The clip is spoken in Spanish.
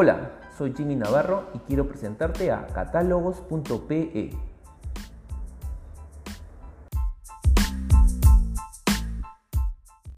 Hola, soy Jimmy Navarro y quiero presentarte a catálogos.pe